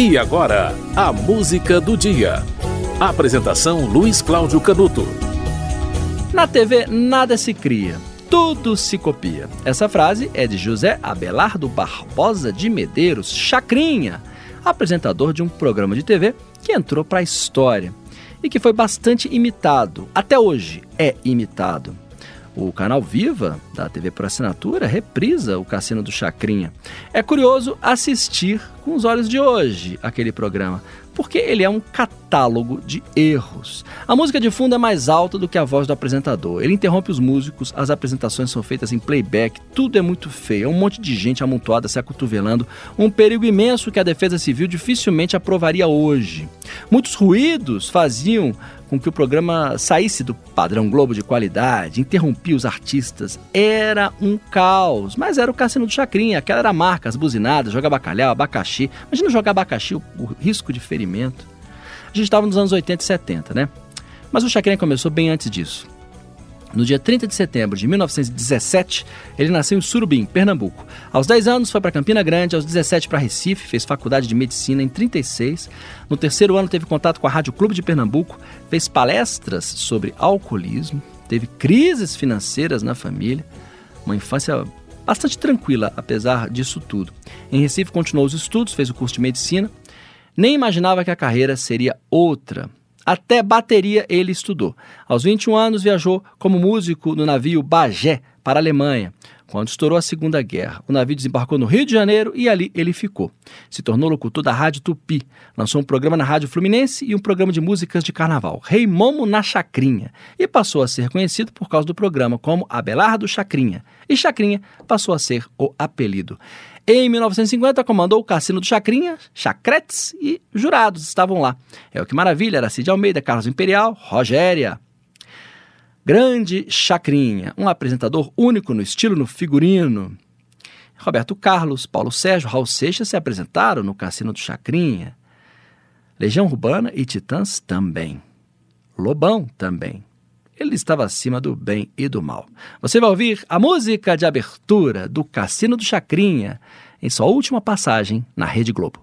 E agora, a música do dia. Apresentação Luiz Cláudio Canuto. Na TV nada se cria, tudo se copia. Essa frase é de José Abelardo Barbosa de Medeiros, Chacrinha, apresentador de um programa de TV que entrou para a história e que foi bastante imitado. Até hoje é imitado. O canal Viva, da TV por assinatura, reprisa o Cassino do Chacrinha. É curioso assistir com os olhos de hoje aquele programa, porque ele é um catálogo de erros. A música de fundo é mais alta do que a voz do apresentador. Ele interrompe os músicos, as apresentações são feitas em playback, tudo é muito feio. É um monte de gente amontoada se acotovelando, um perigo imenso que a Defesa Civil dificilmente aprovaria hoje. Muitos ruídos faziam com que o programa saísse do padrão Globo de qualidade, interrompia os artistas. Era um caos, mas era o Cassino do Chacrinha, aquela era a marca, as buzinadas, jogar bacalhau, abacaxi. Imagina jogar abacaxi, o, o risco de ferimento. A gente estava nos anos 80 e 70, né? Mas o Chacrinha começou bem antes disso. No dia 30 de setembro de 1917, ele nasceu em Surubim, Pernambuco. Aos 10 anos foi para Campina Grande, aos 17 para Recife, fez faculdade de medicina em 36. No terceiro ano teve contato com a Rádio Clube de Pernambuco, fez palestras sobre alcoolismo, teve crises financeiras na família, uma infância bastante tranquila apesar disso tudo. Em Recife continuou os estudos, fez o curso de medicina, nem imaginava que a carreira seria outra. Até bateria ele estudou. Aos 21 anos viajou como músico no navio Bagé para a Alemanha. Quando estourou a Segunda Guerra, o navio desembarcou no Rio de Janeiro e ali ele ficou. Se tornou locutor da Rádio Tupi, lançou um programa na Rádio Fluminense e um programa de músicas de carnaval, Rei Momo na Chacrinha, e passou a ser conhecido por causa do programa como Abelardo Chacrinha. E Chacrinha passou a ser o apelido. Em 1950, comandou o Cassino do Chacrinha, Chacretes e jurados estavam lá. É o que maravilha, era Cid Almeida, Carlos Imperial, Rogéria. Grande Chacrinha, um apresentador único no estilo no figurino. Roberto Carlos, Paulo Sérgio, Raul Seixas se apresentaram no Cassino do Chacrinha. Legião Urbana e Titãs também. Lobão também ele estava acima do bem e do mal. Você vai ouvir a música de abertura do Cassino do Chacrinha em sua última passagem na Rede Globo.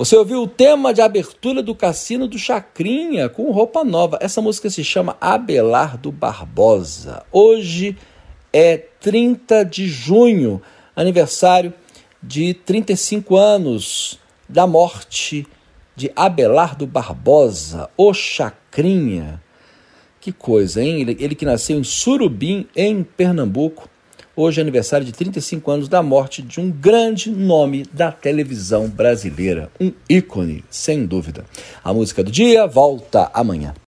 Você ouviu o tema de abertura do Cassino do Chacrinha com roupa nova. Essa música se chama Abelardo Barbosa. Hoje é 30 de junho, aniversário de 35 anos da morte de Abelardo Barbosa, o Chacrinha. Que coisa, hein? Ele, ele que nasceu em Surubim, em Pernambuco, Hoje é aniversário de 35 anos da morte de um grande nome da televisão brasileira, um ícone, sem dúvida. A música do dia volta amanhã.